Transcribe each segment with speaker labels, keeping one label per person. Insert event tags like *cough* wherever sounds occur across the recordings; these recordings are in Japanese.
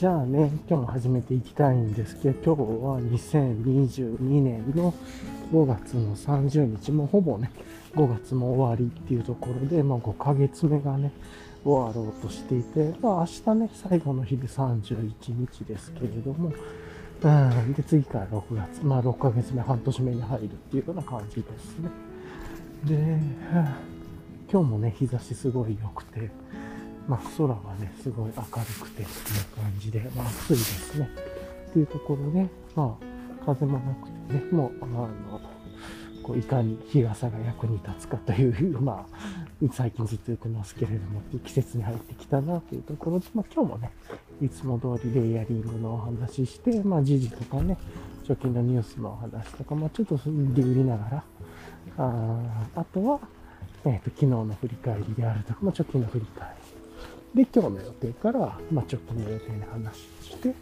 Speaker 1: じゃあね、今日も始めていきたいんですけど、今日は2022年の5月の30日、もうほぼね、5月も終わりっていうところで、まあ5ヶ月目がね、終わろうとしていて、まあ明日ね、最後の日で31日ですけれども、うん、で、次から6月、まあ6ヶ月目、半年目に入るっていうような感じですね。で、今日もね、日差しすごい良くて、まあ、空はね、すごい明るくてっていう感じで、まあ、暑いですね。っていうところで、まあ、風もなくてね、もう、あの、こういかに日傘が役に立つかという、*laughs* まあ、最近ずっと言ってますけれども、季節に入ってきたなというところで、まあ、今日もね、いつも通りレイヤリングのお話しして、まあ、時事とかね、貯金のニュースのお話とか、まあ、ちょっと理売りながら、ああとは、えっ、ー、と、昨日の振り返りであるとか、まあ、貯金の振り返り。で、今日の予定から、まあ、直近の予定の話をして、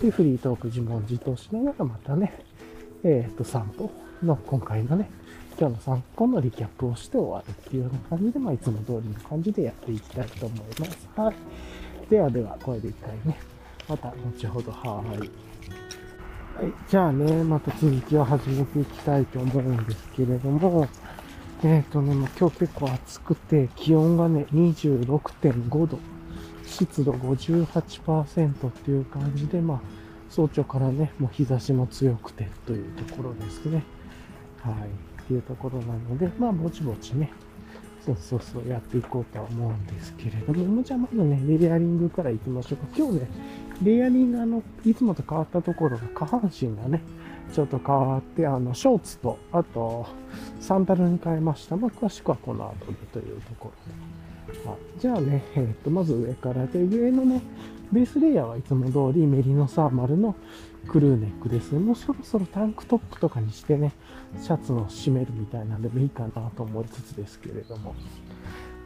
Speaker 1: で、フリートーク自問自答しながら、またね、えっ、ー、と、散歩の今回のね、今日の散歩のリキャップをして終わるっていうような感じで、まあ、いつも通りの感じでやっていきたいと思います。はい。ではでは、これで一回ね、また後ほど、はい。はい。じゃあね、また続きを始めていきたいと思うんですけれども、えっ、ー、とね、もう今日結構暑くて、気温がね、26.5度、湿度58%っていう感じで、まあ、早朝からね、もう日差しも強くてというところですね。はい。っていうところなので、まあ、ぼちぼちね、そうそうそうやっていこうとは思うんですけれども、じゃあまずね、レイヤリングから行きましょうか。今日ね、レイヤリングあの、いつもと変わったところが下半身がね、ちょっと変わって、あの、ショーツと、あと、サンダルに変えました。まあ、詳しくはこの後でというところで。はい、じゃあね、えっ、ー、と、まず上からで、上のね、ベースレイヤーはいつも通りメリノサーマルのクルーネックですね。もうそろそろタンクトップとかにしてね、シャツの締めるみたいなんでもいいかなと思いつつですけれども。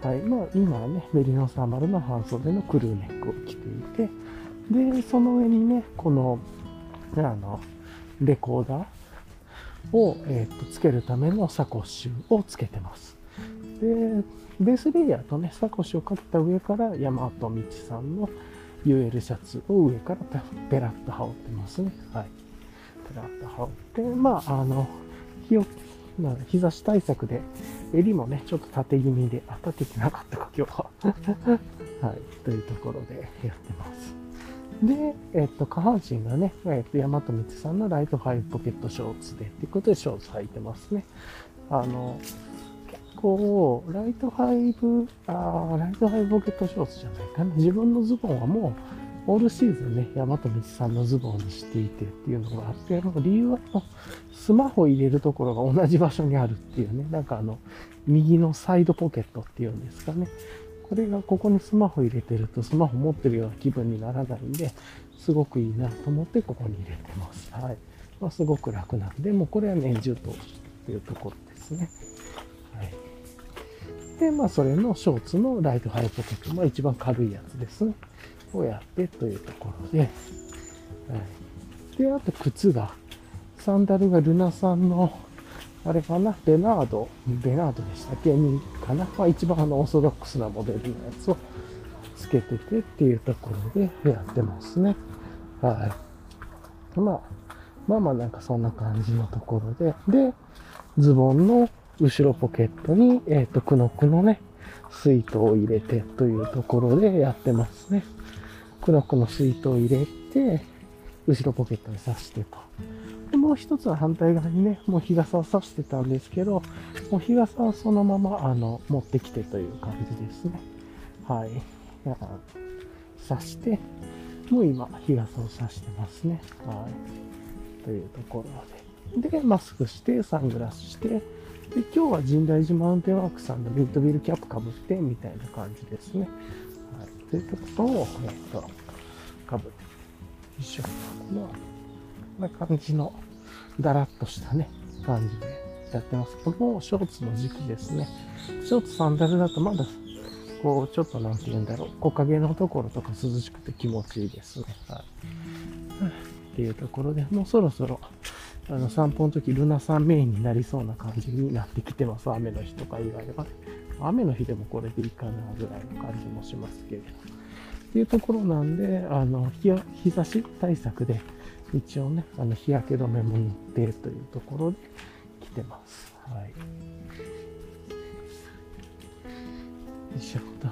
Speaker 1: はい。まあ、今はね、メリノサーマルの半袖のクルーネックを着ていて、で、その上にね、この、あの、レコーダーを、えー、とつけるためのサコッシュをつけてます。で、ベースレイヤーとね、サコッシュをかけた上から大和道さんの UL シャツを上からペラッと羽織ってますね。はい。ペラッと羽織って、まあ、あの、日を、まあ、日差し対策で、襟もね、ちょっと縦気味で、あ、立ててなかったか、今日は。*laughs* はい。というところでやってます。で、えっと、下半身がね、えっと、山と道さんのライトファイブポケットショーツで、っていうことでショーツ履いてますね。あの、結構、ライトファイブ、あライトファイブポケットショーツじゃないかな。自分のズボンはもう、オールシーズンね、山と道さんのズボンにしていてっていうのがあって、理由は、スマホ入れるところが同じ場所にあるっていうね、なんかあの、右のサイドポケットっていうんですかね。これがここにスマホ入れてるとスマホ持ってるような気分にならないんで、すごくいいなと思ってここに入れてます。はい。まあ、すごく楽なんで、もうこれは年中通しっていうところですね。はい。で、まあそれのショーツのライトハイポケット、まあ一番軽いやつですね。をやってというところで、はい。で、あと靴が、サンダルがルナさんのあれかな、ベナード、ベナードでしたっけ？にかな、まあ、一番あのオーソドックスなモデルのやつをつけててっていうところでやってますね。はい。まあ、まあまあなんかそんな感じのところで、で、ズボンの後ろポケットに、えっ、ー、と、クノクのね、水筒を入れてというところでやってますね。クノクの水筒を入れて、後ろポケットに刺してと。もう一つは反対側にね、もう日傘を差してたんですけど、もう日傘はそのまま、あの、持ってきてという感じですね。はい。差して、もう今、日傘を差してますね。はい。というところで。で、マスクして、サングラスして、で、今日は神代寺マウンテンワークさんのミッドビルキャップかぶって、みたいな感じですね。はい。ということを、えっと、かぶって、一緒に。な感じの、だらっとしたね、感じでやってます。このショーツの時期ですね。ショーツサンダルだとまだ、こう、ちょっとなんて言うんだろう、木陰のところとか涼しくて気持ちいいですね。はい。っていうところで、もうそろそろ、あの、散歩の時、ルナさんメインになりそうな感じになってきてます。雨の日とか以外は。雨の日でもこれでいいかなぐらいの感じもしますけれど。っていうところなんで、あの、日日差し対策で、一応ね、あの、日焼け止めも塗ってというところで来てます。はい。よいしょと。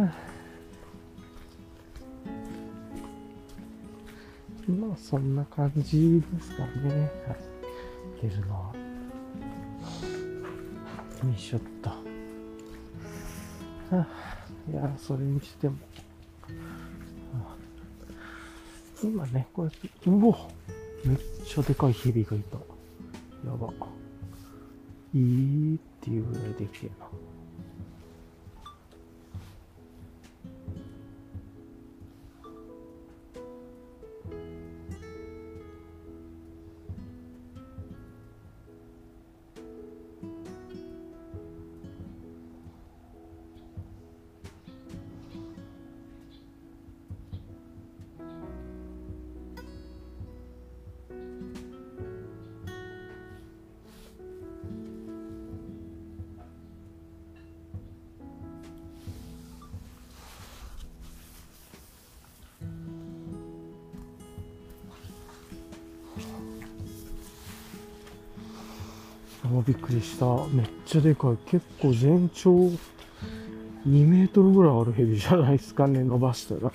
Speaker 1: はあまあ、そんな感じですかね。はい。出るのは。よいしょっと。はあ、いや、それにしても。今ね、こうやって、うおめっちゃでかい蛇がいた。やば。いいっていうぐらいできてえな。びっくりした。めっちゃでかい。結構全長2メートルぐらいあるヘビじゃないですかね、伸ばしたら。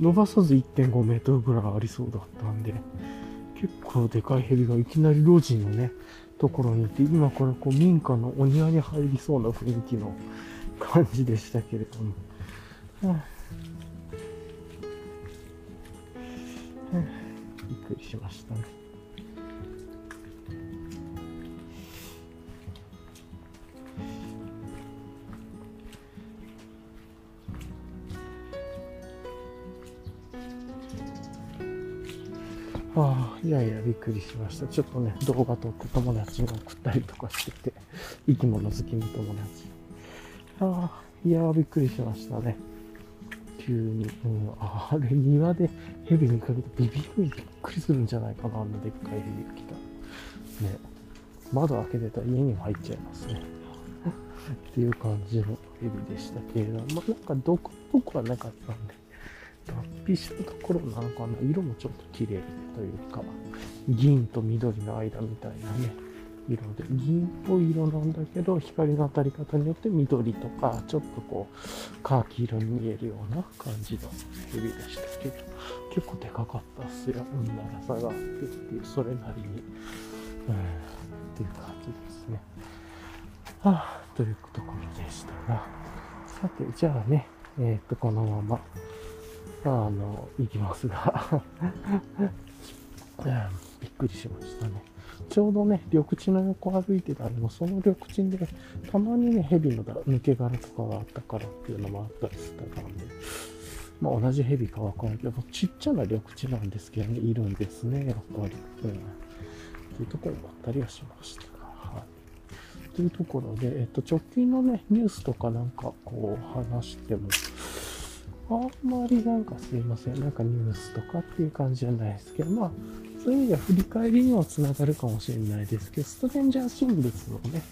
Speaker 1: 伸ばさず1.5メートルぐらいありそうだったんで、結構でかいヘビがいきなり路地のね、ところにいて、今これこう民家のお庭に入りそうな雰囲気の感じでしたけれども。はあびっくりしましたね。いやいや、びっくりしました。ちょっとね、動画撮って友達に送ったりとかしてて、生き物好きの友達。ああ、いやびっくりしましたね。急に。うん、ああれ、庭で蛇見かけてビビるびっくりするんじゃないかな、あんなでっかい蛇が来た。ね。窓開けてたら家にも入っちゃいますね。っていう感じの蛇でしたけれども、なんか毒っぽくはなかったんで、脱皮したところなのかな？色もちょっと綺麗というか、銀と緑の間みたいなね、色で、銀っぽい色なんだけど、光の当たり方によって緑とか、ちょっとこう、カーキ色に見えるような感じのヘビでしたけど、結構でかかったっすよ。うん、長さがあってっていう、それなりに、うん、っていう感じですね。はあ、というところでしたが、さて、じゃあね、えっ、ー、と、このまま、あの、行きますが *laughs* びっくりしましたね。ちょうどね、緑地の横歩いてたら、もその緑地で、たまにね、蛇の抜け殻とかがあったからっていうのもあったりしたんで、まあ同じ蛇かわかんないけど、ちっちゃな緑地なんですけどね、いるんですね、やっぱり。うん。っていうところもあったりはしました。はい。というところで、えっと、直近のね、ニュースとかなんかこう話しても、あんまりなんかすいません、なんかニュースとかっていう感じじゃないですけど、まあ、そういう意味では振り返りにはつながるかもしれないですけど、ストレンジャーシングスのね、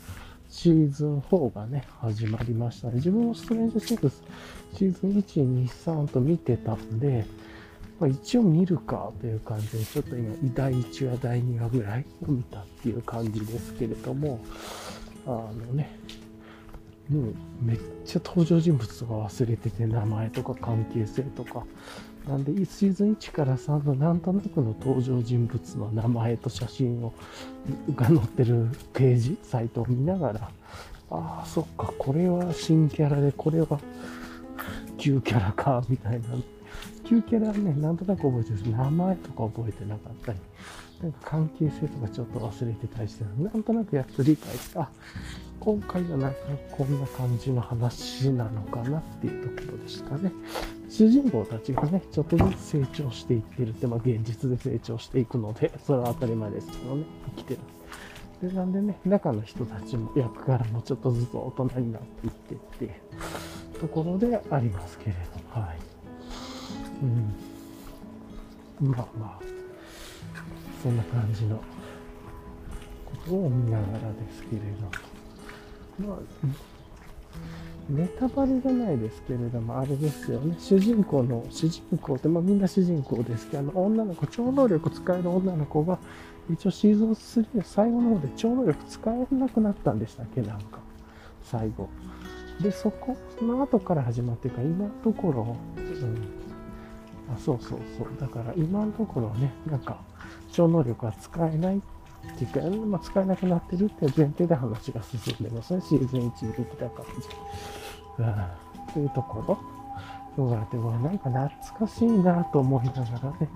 Speaker 1: シーズン4がね、始まりましたね。自分もストレンジャーシングスシーズン1、2、3と見てたんで、まあ、一応見るかという感じで、ちょっと今、第1話、第2話ぐらいを見たっていう感じですけれども、あのね、もうめっちゃ登場人物とか忘れてて、名前とか関係性とか。なんで、シーズン1から3のなんとなくの登場人物の名前と写真をが載ってるページ、サイトを見ながら、ああ、そっか、これは新キャラで、これは旧キャラか、みたいな。旧キャラはね、なんとなく覚えてるし名前とか覚えてなかったり、なんか関係性とかちょっと忘れてたりして、なんとなくやっと理解して、あ、今回はなんかこんな感じの話なのかなっていうところでしたね。主人公たちがね、ちょっとずつ成長していってるって、まあ現実で成長していくので、それは当たり前ですけどね、生きてる。で、なんでね、中の人たちも役柄もちょっとずつ大人になっていってっていうところでありますけれども、はい。うん。まあまあ、そんな感じのことを見ながらですけれど。まあ、ネタバレじゃないですけれども、あれですよね。主人公の、主人公って、まあみんな主人公ですけど、あの、女の子、超能力使える女の子が、一応シーズン3最後の方で超能力使えなくなったんでしたっけ？なんか。最後。で、そこの後から始まってるから、今のところ、うん。あ、そうそうそう。だから今のところね、なんか、超能力は使えないっていうか、まあ、使えなくなってるって前提で話が進んでますね。シーズン1できた感じ。うん。というところ。そうやって、これなんか懐かしいなと思いながらね。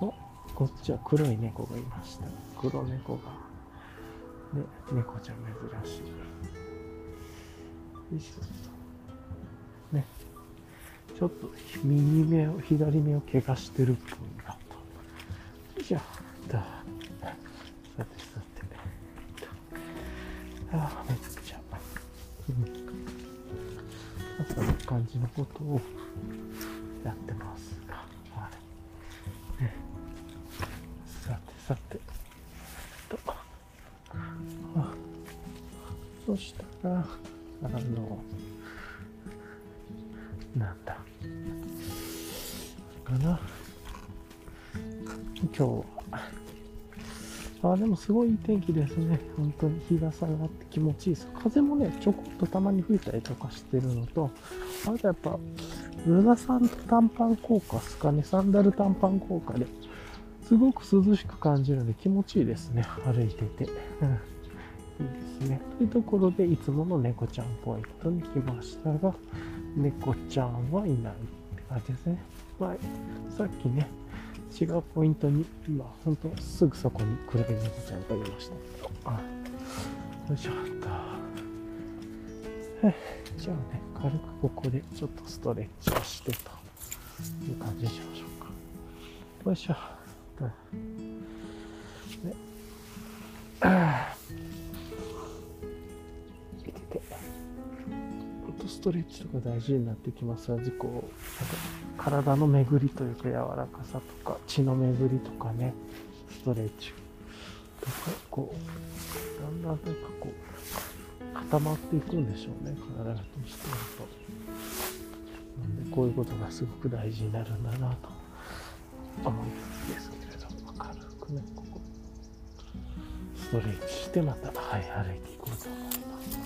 Speaker 1: お、こっちは黒い猫がいました。黒猫が。ね、猫ちゃん珍しい。よいしょ。ね。ちょっと右目を、左目を怪我してるっぽいな。しょ。だ。さてさて。ああ、めちゃくちゃ。うん。そんな感じのことをやってますが。はい。ね。さてさて。と。あそしたら、あの、すごい天気ですね。本当に日が下がって気持ちいいです。風もね、ちょこっとたまに吹いたりとかしてるのと、あとやっぱ、ルナサン短パン効果ですかね。サンダル短パン効果で、すごく涼しく感じるので気持ちいいですね。歩いてて。いいですね。というところで、いつもの猫ちゃんポイントに来ましたが、猫ちゃんはいないって感じですね。まあ、さっきね、違うポイントに、今、ほんとすぐそこに黒い猫ちゃんがいました。あ、よいしょっと。じゃあね、軽くここでちょっとストレッチをしてという感じにしましょうか。よいしょ。ね、あストレッチとか大事になってきますが、こう、体の巡りというか柔らかさとか、血の巡りとかね、ストレッチとか、こう、だんだんなんかこう、固まっていくんでしょうね、体がしてると。なんで、こういうことがすごく大事になるんだなと思いつつですけれども、軽くね、ここ、ストレッチしてまた、はい、歩いていこうと思います。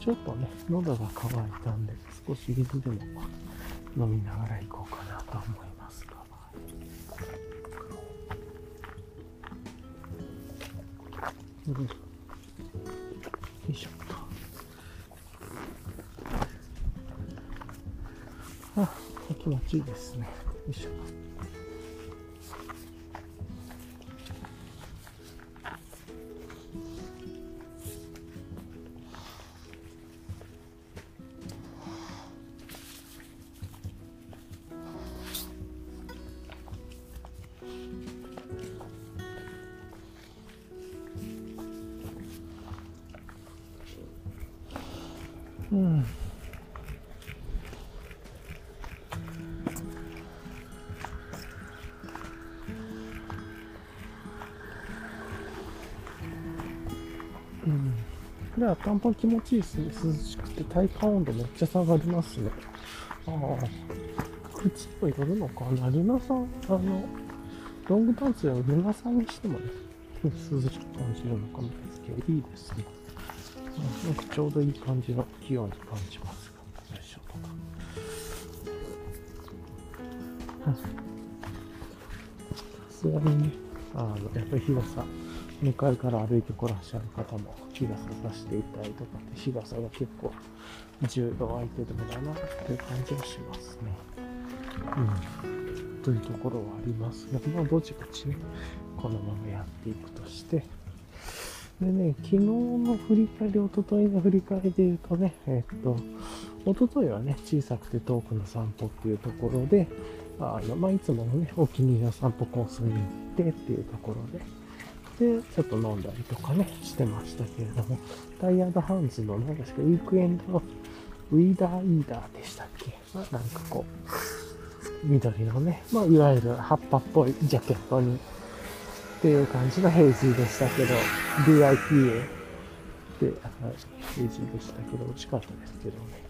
Speaker 1: ちょっとね、喉が渇いたんで、少し水でも飲みながら行こうかなと思いますが。うん、よいしょあ、気持ちいいですね。よいしょ。うん。うん。これは短パン気持ちいいですね。涼しくて体感温度めっちゃ下がりますね。ああ。靴とよるのかな？ルナさん、あの、ロングパンツやルナさんにしてもね、涼しく感じるのかもですけど、いいですね。なんかちょうどいい感じの気温に感じますが、よいしょと。さすがにね、あの、やっぱり日傘、向かいから歩いてこらっしゃる方も日傘さしていたりとかって、日傘が結構重度アイテムだなっていう感じはしますね。うん。というところはありますが、まあ、ぼちぼちね、このままやっていくとして、でね、昨日の振り返り、おとといの振り返りで言うとね、えっと、おとといはね、小さくて遠くの散歩っていうところで、あの、まあ、いつものね、お気に入りの散歩コースに行ってっていうところで、で、ちょっと飲んだりとかね、してましたけれども、タイヤードハンズの、なんですか、ウィークエンドウィーダーイーダーでしたっけ、まあ、なんかこう、緑のね、まあ、いわゆる葉っぱっぽいジャケットに、っていう感じの平時でしたけど、DIPA て、はい、平時でしたけど、美味しかったですけどね。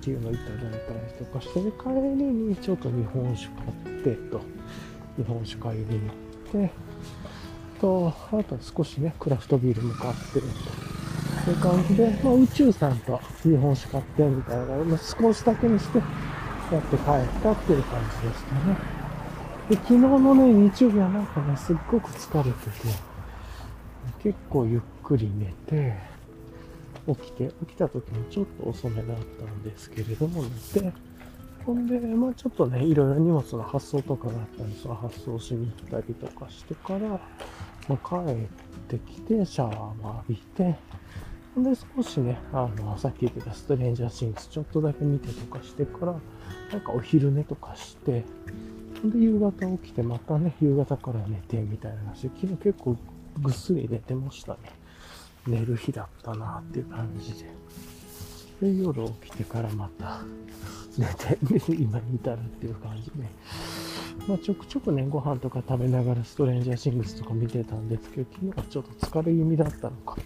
Speaker 1: っていうのをいただいたりとかして、帰りにちょっと日本酒買ってと、日本酒買いに行って、と、あと少しね、クラフトビールも買ってる、という感じで、まあ、宇宙さんと日本酒買ってみたいな、まあ、少しだけにして、やって帰ったっていう感じでしたね。で、昨日のね、日曜日はなんかね、すっごく疲れてて、結構ゆっくり寝て、起きて、起きた時にちょっと遅めだったんですけれども、寝て、ほんで、まあちょっとね、いろいろ荷物の発送とかがあったんで、その発送しに行ったりとかしてから、まあ、帰ってきて、シャワーも浴びて、ほんで、少しね、あの、さっき言ってたストレンジャーシングスちょっとだけ見てとかしてから、なんかお昼寝とかして、で、夕方起きて、またね、夕方から寝てみたいな話、昨日結構ぐっすり寝てましたね。寝る日だったなっていう感じで。で、夜起きてからまた寝て、*laughs* 今に至るっていう感じで。まあ、ちょくちょくね、ご飯とか食べながらストレンジャーシングスとか見てたんですけど、昨日はちょっと疲れ気味だったのか、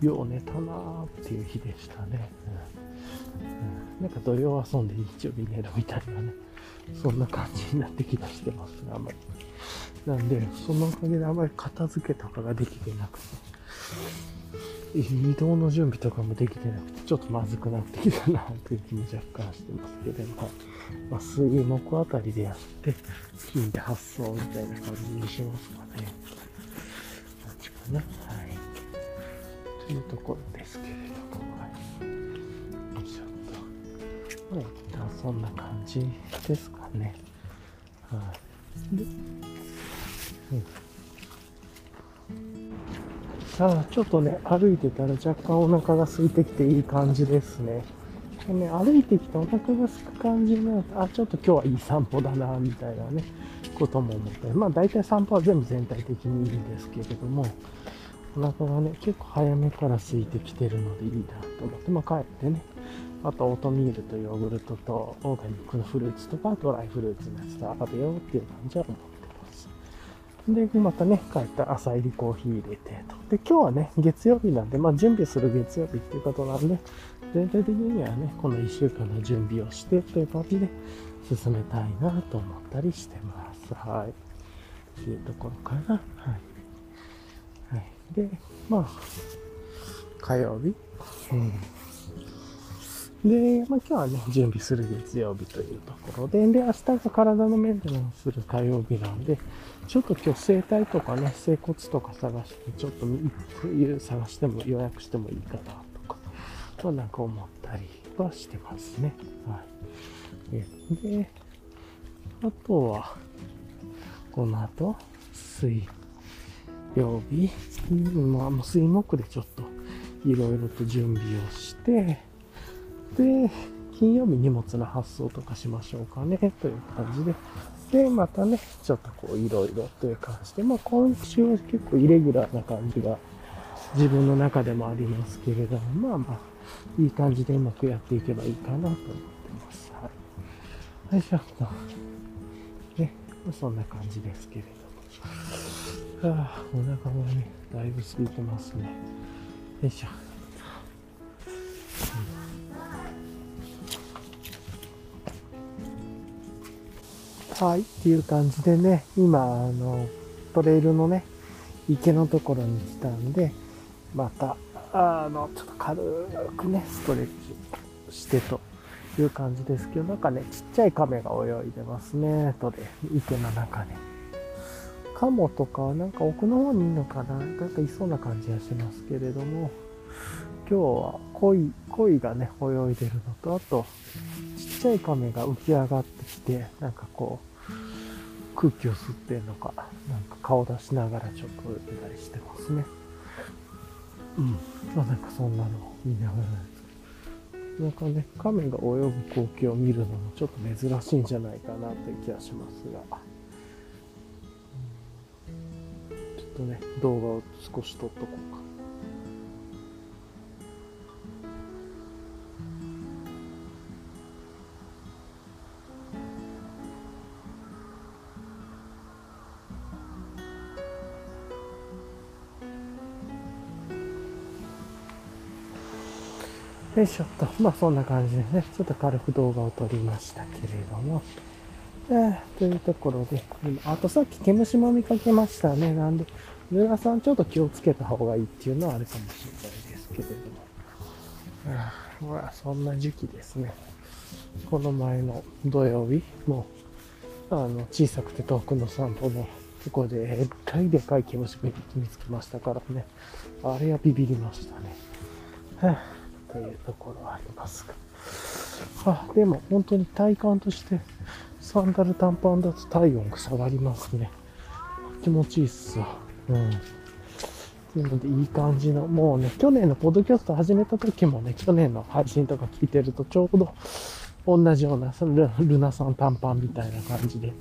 Speaker 1: よう寝たなーっていう日でしたね。うん、うん、なんか土曜遊んで日曜日寝るみたいなね、そんな感じになってきだしてますね、あんまり。なんで、そのおかげであまり片付けとかができてなくて、移動の準備とかもできてなくて、ちょっとまずくなってきたなという気も若干してますけども、まあ、水木あたりでやって、金で発送みたいな感じにしますかね。感じかな。はい。というところですけれども、はい。よいしょっと。まあ、そんな感じですかね。はい。うんさあ、ちょっとね、歩いてたら若干お腹が空いてきていい感じですね。でね、歩いてきてお腹が空く感じになると、あ、ちょっと今日はいい散歩だな、みたいなね、ことも思ったり、まあ大体散歩は全部全体的にいいんですけれども、お腹がね、結構早めから空いてきてるのでいいなと思って、まあ帰ってね、あとオートミールとヨーグルトとオーガニックのフルーツとかドライフルーツのやつと食べようっていう感じは思ってますで、またね、帰った朝入りコーヒー入れてと。で、今日はね、月曜日なんで、まあ準備する月曜日っていうことなんで、全体的にはね、この1週間の準備をしてという感じで進めたいなと思ったりしてます。はい。というところかな。はい。はい。で、まあ、火曜日。うん。で、まあ、今日はね、準備する月曜日というところで、で、明日が体のメンテナンスする火曜日なんで、ちょっと今日整体とかね、整骨とか探して、ちょっと探しても予約してもいいかなとか、まあなんか思ったりはしてますね。はい。で、あとは、この後、水曜日、まあ、水木でちょっといろいろと準備をして、で、金曜日荷物の発送とかしましょうかね、という感じで。で、またね、ちょっとこう、いろいろという感じで、まあ今週は結構イレギュラーな感じが自分の中でもありますけれども、まあまあ、いい感じでうまくやっていけばいいかなと思ってます。はい。よいしょと。ね、そんな感じですけれども。はあ、お腹がね、だいぶ空いてますね。よいしょ。うんはい、っていう感じでね、今、あの、トレイルのね、池のところに来たんで、また、あの、ちょっと軽くね、ストレッチしてという感じですけど、なんかね、ちっちゃい亀が泳いでますね、トレ池の中で。カモとかなんか奥の方にいるのかななんかいそうな感じがしますけれども、今日は鯉、鯉がね、泳いでるのと、あと、ちっちゃい亀が浮き上がってきて、なんかこう、空気を吸ってんのか、なんか顔出しながらちょっと泳いだりしてますね。うん。まあなんかそんなの見ながらですなんかね、亀が泳ぐ光景を見るのもちょっと珍しいんじゃないかなという気がしますが。ちょっとね、動画を少し撮っとこうか。いしょっと。まあそんな感じでね、ちょっと軽く動画を撮りましたけれども。えー、というところで、あとさっき毛虫も見かけましたね。なんで、ルナさんちょっと気をつけた方がいいっていうのはあるかもしれないですけれども。ほら、そんな時期ですね。この前の土曜日も、あの、小さくて遠くの散歩のとこで、えらいでかい毛虫見つけましたからね。あれはビビりましたね。はあというところはありますが。あ、でも本当に体感としてサンダル短パンだと体温が下がりますね。気持ちいいっすわ。うん。というのでいい感じの、もうね、去年のポッドキャスト始めた時もね、去年の配信とか聞いてるとちょうど同じような、そのルナさん短パンみたいな感じで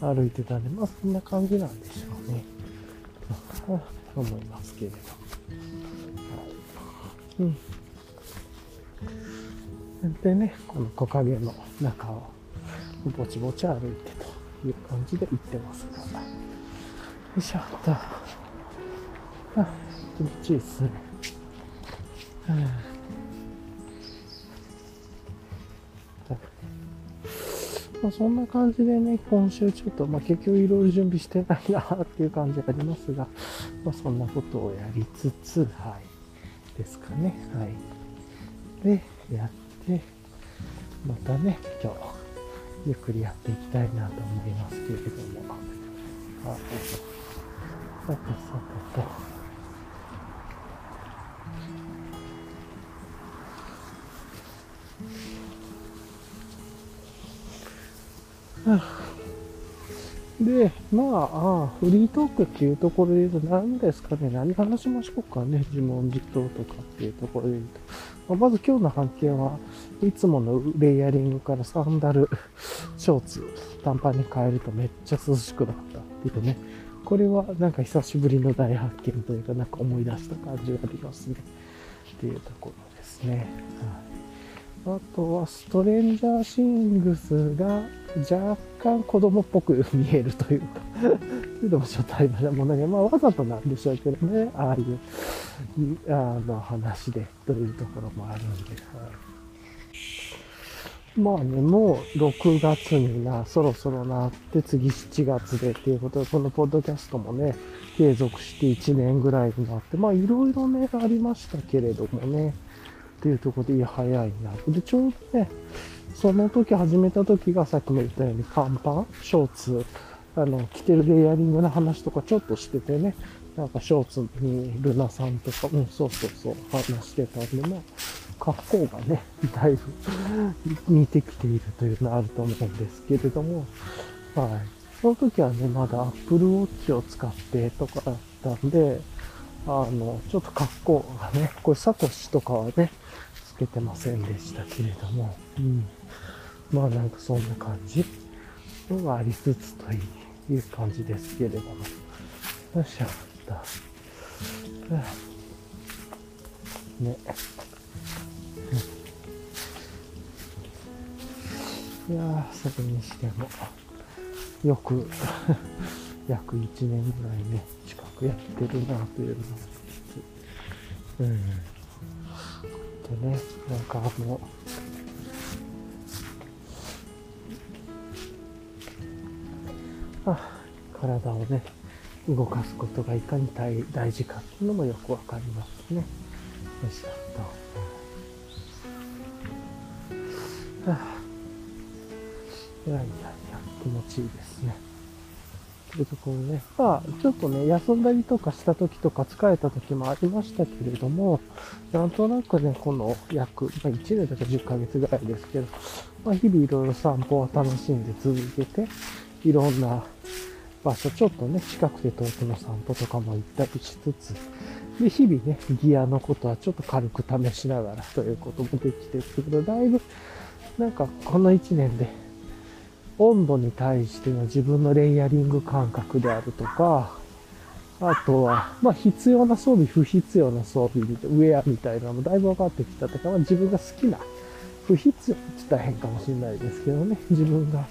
Speaker 1: 歩いてたんで、まあそんな感じなんでしょうね。と思いますけれど。はい。うん。でね、この木陰の中をぼちぼち歩いてという感じで行ってますが。よいしょっと。あ、気持ちいいっすね。まあ、そんな感じでね、今週ちょっと、まあ、結局いろいろ準備してないなっていう感じありますが、まあ、そんなことをやりつつ、はい、ですかね。はい。で、やって、またね、今日、ゆっくりやっていきたいなと思いますけれども。はい。さてさてと。で、まあ、あフリートークっていうところで言うと、何ですかね、何話しましょうかね、自問自答とかっていうところで言うと。まあ、まず今日の発見はいつものレイヤリングからサンダル、ショーツ、短パンに変えるとめっちゃ涼しくなったっていうね。これはなんか久しぶりの大発見というか、なんか思い出した感じがありますね。っていうところですね。はいあとはストレンジャーシングスが若干子供っぽく見えるというか *laughs* というのもちょっとありました。もうね、まあわざとなんでしょうけどね、ああいう、あの話でというところもあるんで、まあね、もう6月にな、そろそろなって、次7月でっていうことで、このポッドキャストもね、継続して1年ぐらいになって、まあいろいろね、ありましたけれどもね、っていうところで、いや、早いな。で、ちょうどね、その時始めた時がさっきも言ったように、カンパン、ショーツ、あの、着てるレイヤリングの話とかちょっとしててね、なんかショーツにルナさんとか、うん、そうそうそう、話してたんで、まあ、格好がね、だいぶ *laughs* 似てきているというのはあると思うんですけれども、はい。その時はね、まだ Apple Watch を使ってとかだったんで、あの、ちょっと格好がね、これサコシとかはね、つけてませんでしたけれども、うん。まあなんかそんな感じのがありつつという感じですけれども。よっしゃった。ね。いやー、それにしても、よく *laughs* 約1年ぐらいね、近くやってるなというのをうん。でね、なんかもう、あ体をね、動かすことがいかに大大事かっていうのもよくわかりますね。よいしょと。はあ、いやいやいや、気持ちいいですね。というところね、まあ、ちょっとね、休んだりとかした時とか疲れた時もありましたけれども、なんとなくね、この約、まあ、1年とか10ヶ月ぐらいですけど、まあ、日々いろいろ散歩を楽しんで続けて、いろんな場所、ちょっとね、近くて遠くの散歩とかも行ったりしつつ、で、日々ね、ギアのことはちょっと軽く試しながらということもできてるけど、だいぶ、なんかこの1年で、温度に対しての自分のレイヤリング感覚であるとか、あとは、まあ必要な装備、不必要な装備、ウェアみたいなのもだいぶ分かってきたとか、まあ、自分が好きな、不必要って言ったら変かもしれないですけどね、自分が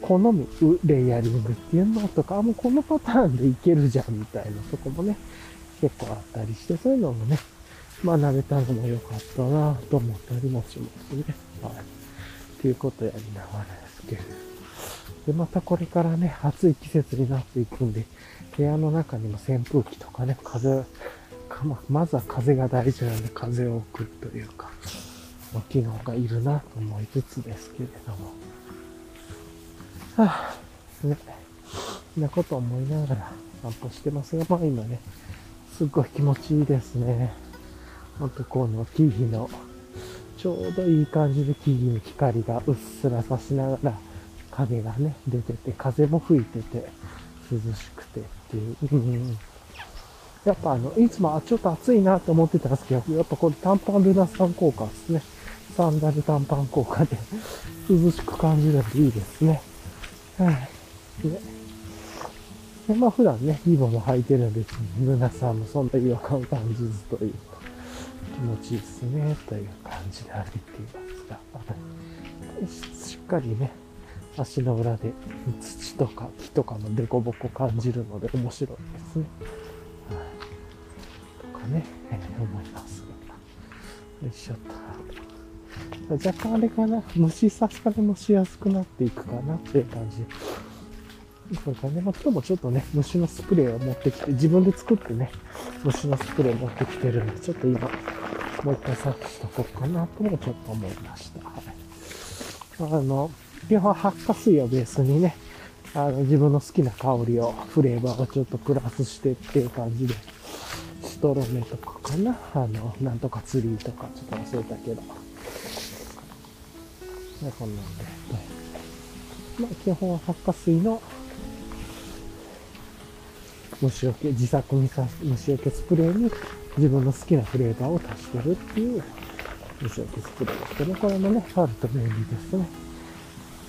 Speaker 1: 好むレイヤリングっていうのとか、もうこのパターンでいけるじゃんみたいなとこもね、結構あったりして、そういうのもね、学べたのも良かったなと思ったりもしますね。はい。いうことやりながらですけど。で、またこれからね、暑い季節になっていくんで、部屋の中にも扇風機とかね、風、ままずは風が大事なんで風を送るというか、機能がいるなと思いつつですけれども。はぁ、ね。そんなこと思いながら散歩してますが、まあ今ね、すっごい気持ちいいですね。ほんとこの木々の、ちょうどいい感じで木々に光がうっすら差しながら、影がね、出てて、風も吹いてて、涼しくてっていう。うんやっぱあの、いつもちょっと暑いなと思ってたんですけど、やっぱこれ短パンルナさん効果ですね。サンダル短パン効果で涼しく感じるのでいいですね。はい。ね。でまあ普段ね、リボも履いてるんで、ルナさんもそんな違和感感じずというか、気持ちいいですね、という感じで歩いていますが、しっかりね、足の裏で土とか木とかの凸凹感じるので面白いですね。はい。とかね、えー、思いますが。よいしょっと。若干あれかな、虫刺されもしやすくなっていくかなっていう感じ。それからね、まあ、今日もちょっとね、虫のスプレーを持ってきて、自分で作ってね、虫のスプレーを持ってきてるんで、ちょっと今、もう一回察知しとこうかなともちょっと思いました。はい。あの、基本発火水をベースにね、あの、自分の好きな香りを、フレーバーをちょっとプラスしてっていう感じで、ストロメとかかなあの、なんとかツリーとか、ちょっと忘れたけど。こんなんで。はいまあ、基本は発火水の虫除け、自作にさ虫除けスプレーに自分の好きなフレーバーを足してるっていう虫除けスプレーですけど、これもね、あると便利ですね。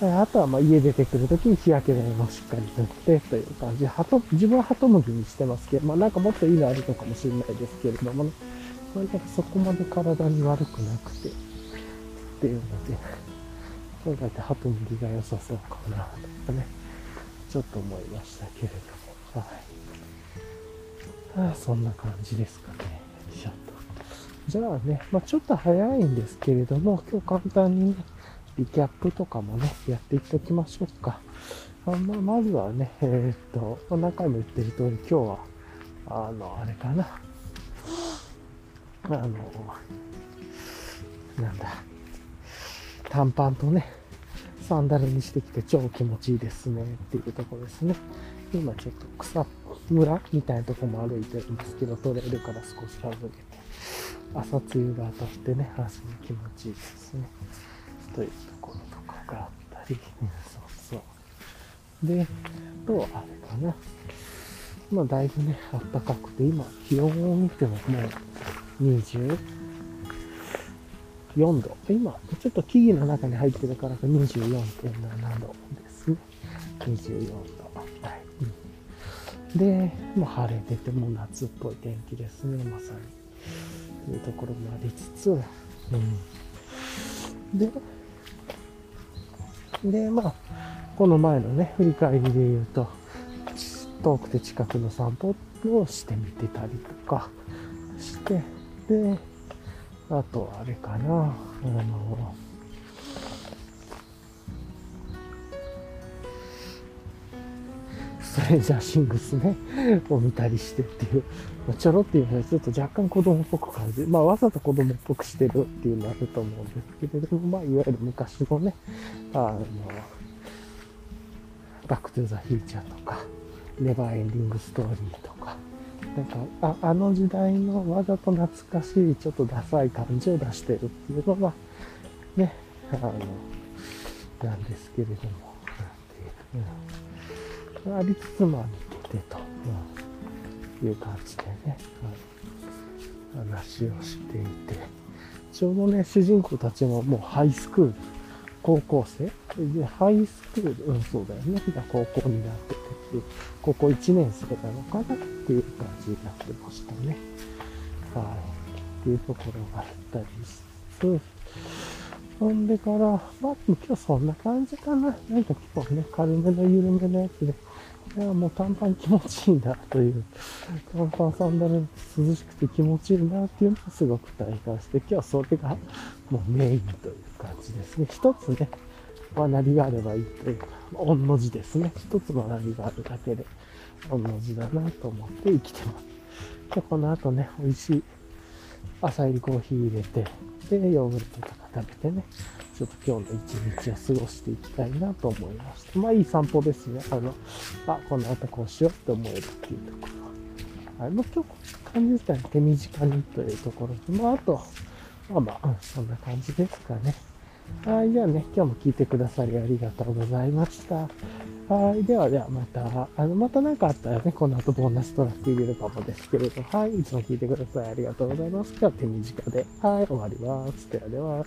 Speaker 1: あとはまあ家出てくるときに日焼け止めもしっかり塗ってという感じ、ハト、自分はハトムギにしてますけど、まあなんかもっといいのあるのかもしれないですけれどもね、まあ、そこまで体に悪くなくて、っていうので、これだってハトムギが良さそうかな、とかね、ちょっと思いましたけれども、はい。そんな感じですかね。よいしょ。じゃあね、まあ、ちょっと早いんですけれども、今日簡単にね、リキャップとかもね、やっていっておきましょうか。あまあ、まずはね、えー、っと、何回も言ってる通り、今日は、あの、あれかな。あの、なんだ、短パンとね、サンダルにしてきて超気持ちいいですねっていうところですね。今ちょっと草村みたいなとこも歩いてるんですけど、トレイルから少し外れて、朝露が当たってね、足に気持ちいいですね。というところとかがあったり、そうそう。で、と、あれかな。まあ、だいぶね、暖かくて、今、気温を見てももう24度。今、ちょっと木々の中に入ってるから24.7度ですね。24度。で、もう晴れてても夏っぽい天気ですね、まさに。というところもありつつ、うん。で、で、まあ、この前のね、振り返りで言うと、遠くて近くの散歩をしてみてたりとかして、で、あとはあれかな、あの、ストレンジャーシングスね、を見たりしてっていう、まあ、ちょろっていうのはちょっと若干子供っぽく感じまあわざと子供っぽくしてるっていうのはあると思うんですけれども、まあいわゆる昔のね、あの、バックトゥザフューチャーとか、ネバーエンディングストーリーとか、なんか、ああの時代のわざと懐かしい、ちょっとダサい感じを出してるっていうのは、ね、あの、なんですけれども、なんていう。うんありつつまあ見てと、うん、いう感じでね、はい、話をしていて、ちょうどね、主人公たちももうハイスクール、高校生で、ハイスクール、うん、そうだよね。高校になっててっていう、高校1年生なのかなっていう感じになってましたね。はい。っていうところがあったりしつつ、ほんでから、まあ、今日そんな感じかな。なんか今日ね、軽めの緩めのやつで、いや、もう短パン気持ちいいんだという、*laughs* 短パンサンダル涼しくて気持ちいいなっていうのをすごく体感して、今日はそれがもうメインという感じですね。一つね、学びがあればいいというか、御の字ですね。一つ学びがあるだけで、御の字だなと思って生きてます。で、この後ね、美味しい朝入りコーヒー入れて、で、ヨーグルトとか食べてね、ちょっと今日の一日を過ごしていきたいなと思いました。まあいい散歩ですね。あの、あ、この後こうしようって思えるっていうところ。はい、もう今日感じたら手短にというところで、まああと、まあまあ、そんな感じですかね。はい、じゃあね、今日も聞いてくださりありがとうございました。はい。では、では、また、あの、また何かあったらね、この後ボーナストラック入れるかもですけれど、はい。いつも聞いてください。ありがとうございます。今日は手短で、はい、終わります。ではでは。